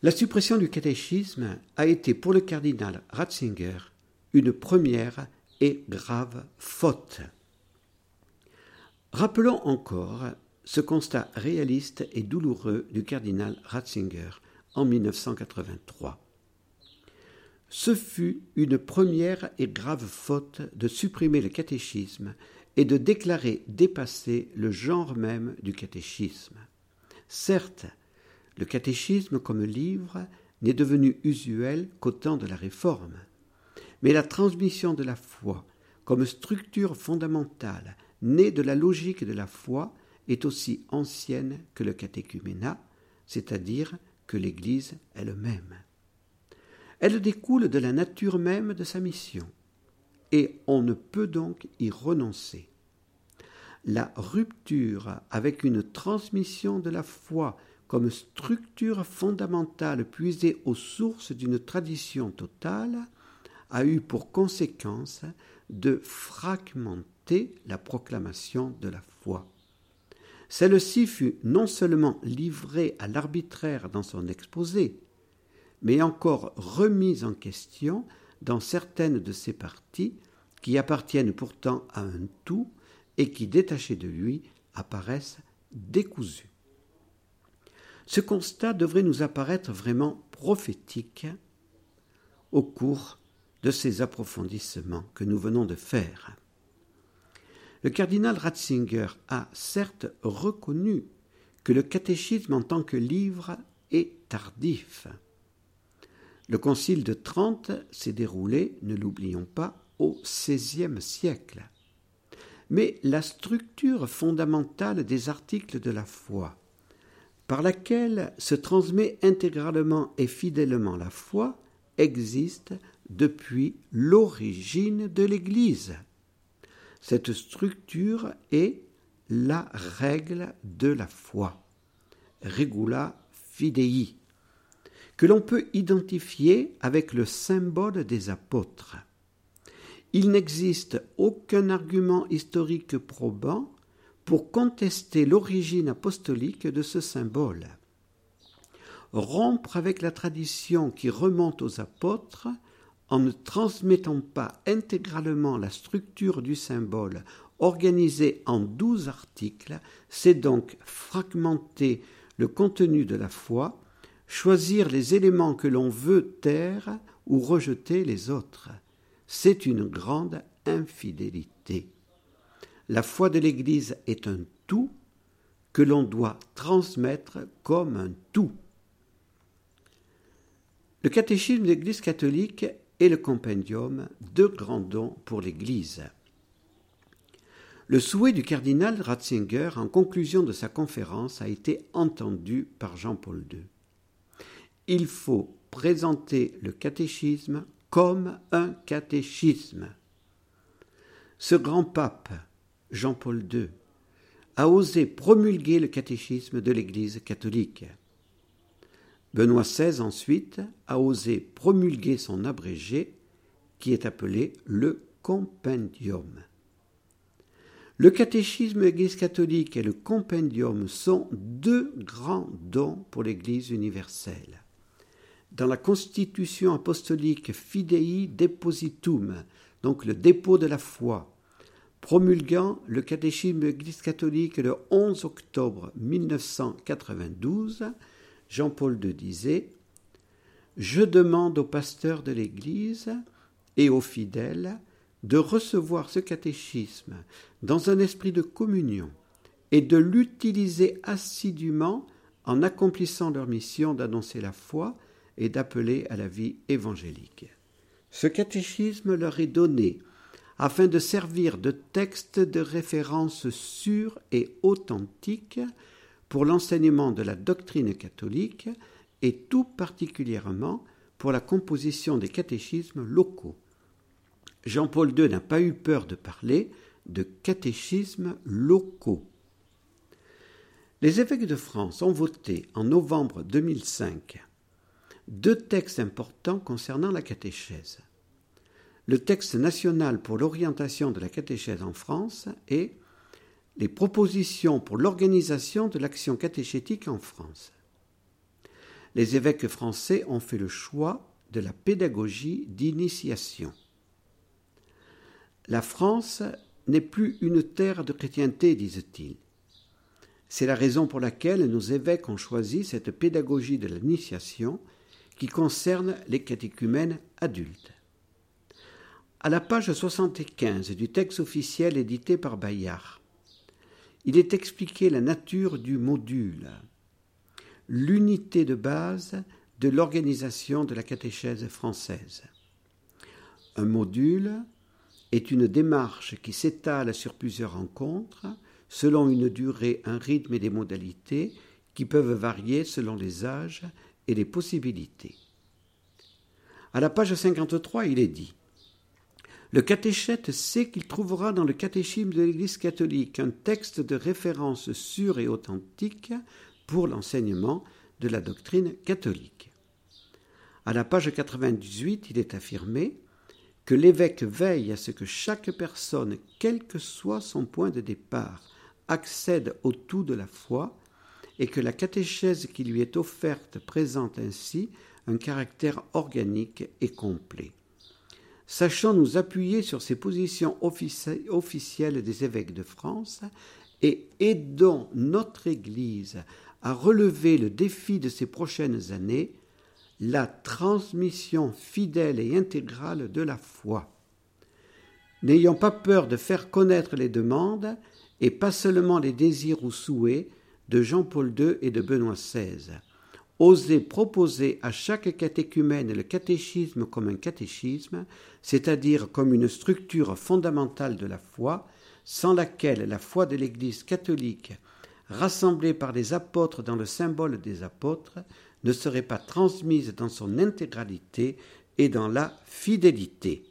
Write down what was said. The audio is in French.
La suppression du catéchisme a été pour le cardinal Ratzinger une première et grave faute. Rappelons encore ce constat réaliste et douloureux du cardinal Ratzinger en 1983. Ce fut une première et grave faute de supprimer le catéchisme et de déclarer dépasser le genre même du catéchisme. Certes, le catéchisme comme livre n'est devenu usuel qu'au temps de la Réforme, mais la transmission de la foi comme structure fondamentale née de la logique de la foi est aussi ancienne que le catéchuménat, c'est-à-dire que l'Église elle-même. Elle découle de la nature même de sa mission, et on ne peut donc y renoncer. La rupture avec une transmission de la foi comme structure fondamentale puisée aux sources d'une tradition totale a eu pour conséquence de fragmenter la proclamation de la foi. Celle-ci fut non seulement livrée à l'arbitraire dans son exposé, mais encore remise en question dans certaines de ses parties qui appartiennent pourtant à un tout et qui, détachées de lui, apparaissent décousues. Ce constat devrait nous apparaître vraiment prophétique au cours de ces approfondissements que nous venons de faire. Le cardinal Ratzinger a certes reconnu que le catéchisme en tant que livre est tardif. Le concile de Trente s'est déroulé, ne l'oublions pas, au XVIe siècle. Mais la structure fondamentale des articles de la foi, par laquelle se transmet intégralement et fidèlement la foi, existe depuis l'origine de l'Église. Cette structure est la règle de la foi, regula fidei, que l'on peut identifier avec le symbole des apôtres. Il n'existe aucun argument historique probant pour contester l'origine apostolique de ce symbole. Rompre avec la tradition qui remonte aux apôtres en ne transmettant pas intégralement la structure du symbole organisé en douze articles, c'est donc fragmenter le contenu de la foi, choisir les éléments que l'on veut taire ou rejeter les autres. C'est une grande infidélité. La foi de l'Église est un tout que l'on doit transmettre comme un tout. Le catéchisme de l'Église catholique et le compendium, deux grands dons pour l'Église. Le souhait du cardinal Ratzinger en conclusion de sa conférence a été entendu par Jean-Paul II. Il faut présenter le catéchisme comme un catéchisme. Ce grand pape, Jean-Paul II, a osé promulguer le catéchisme de l'Église catholique. Benoît XVI ensuite a osé promulguer son abrégé qui est appelé le compendium. Le catéchisme de l'Église catholique et le compendium sont deux grands dons pour l'Église universelle. Dans la constitution apostolique Fidei Depositum, donc le dépôt de la foi, promulguant le catéchisme de l'Église catholique le 11 octobre 1992, Jean-Paul II disait Je demande aux pasteurs de l'Église et aux fidèles de recevoir ce catéchisme dans un esprit de communion et de l'utiliser assidûment en accomplissant leur mission d'annoncer la foi et d'appeler à la vie évangélique. Ce catéchisme leur est donné afin de servir de texte de référence sûr et authentique pour l'enseignement de la doctrine catholique et tout particulièrement pour la composition des catéchismes locaux. Jean-Paul II n'a pas eu peur de parler de catéchismes locaux. Les évêques de France ont voté en novembre 2005 deux textes importants concernant la catéchèse. Le texte national pour l'orientation de la catéchèse en France et les propositions pour l'organisation de l'action catéchétique en France. les évêques français ont fait le choix de la pédagogie d'initiation. La France n'est plus une terre de chrétienté, disent-ils. C'est la raison pour laquelle nos évêques ont choisi cette pédagogie de l'initiation qui concerne les catéchumènes adultes. À la page 75 du texte officiel édité par Bayard, il est expliqué la nature du module, l'unité de base de l'organisation de la catéchèse française. Un module est une démarche qui s'étale sur plusieurs rencontres, selon une durée, un rythme et des modalités qui peuvent varier selon les âges et les possibilités. À la page 53, il est dit Le catéchète sait qu'il trouvera dans le catéchisme de l'Église catholique un texte de référence sûr et authentique pour l'enseignement de la doctrine catholique. À la page 98, il est affirmé que l'évêque veille à ce que chaque personne, quel que soit son point de départ, accède au tout de la foi et que la catéchèse qui lui est offerte présente ainsi un caractère organique et complet. Sachons nous appuyer sur ces positions officielles des évêques de France et aidons notre Église à relever le défi de ces prochaines années la transmission fidèle et intégrale de la foi. N'ayons pas peur de faire connaître les demandes et pas seulement les désirs ou souhaits de Jean-Paul II et de Benoît XVI. Osez proposer à chaque catéchumène le catéchisme comme un catéchisme, c'est-à-dire comme une structure fondamentale de la foi, sans laquelle la foi de l'Église catholique, rassemblée par les apôtres dans le symbole des apôtres, ne serait pas transmise dans son intégralité et dans la fidélité.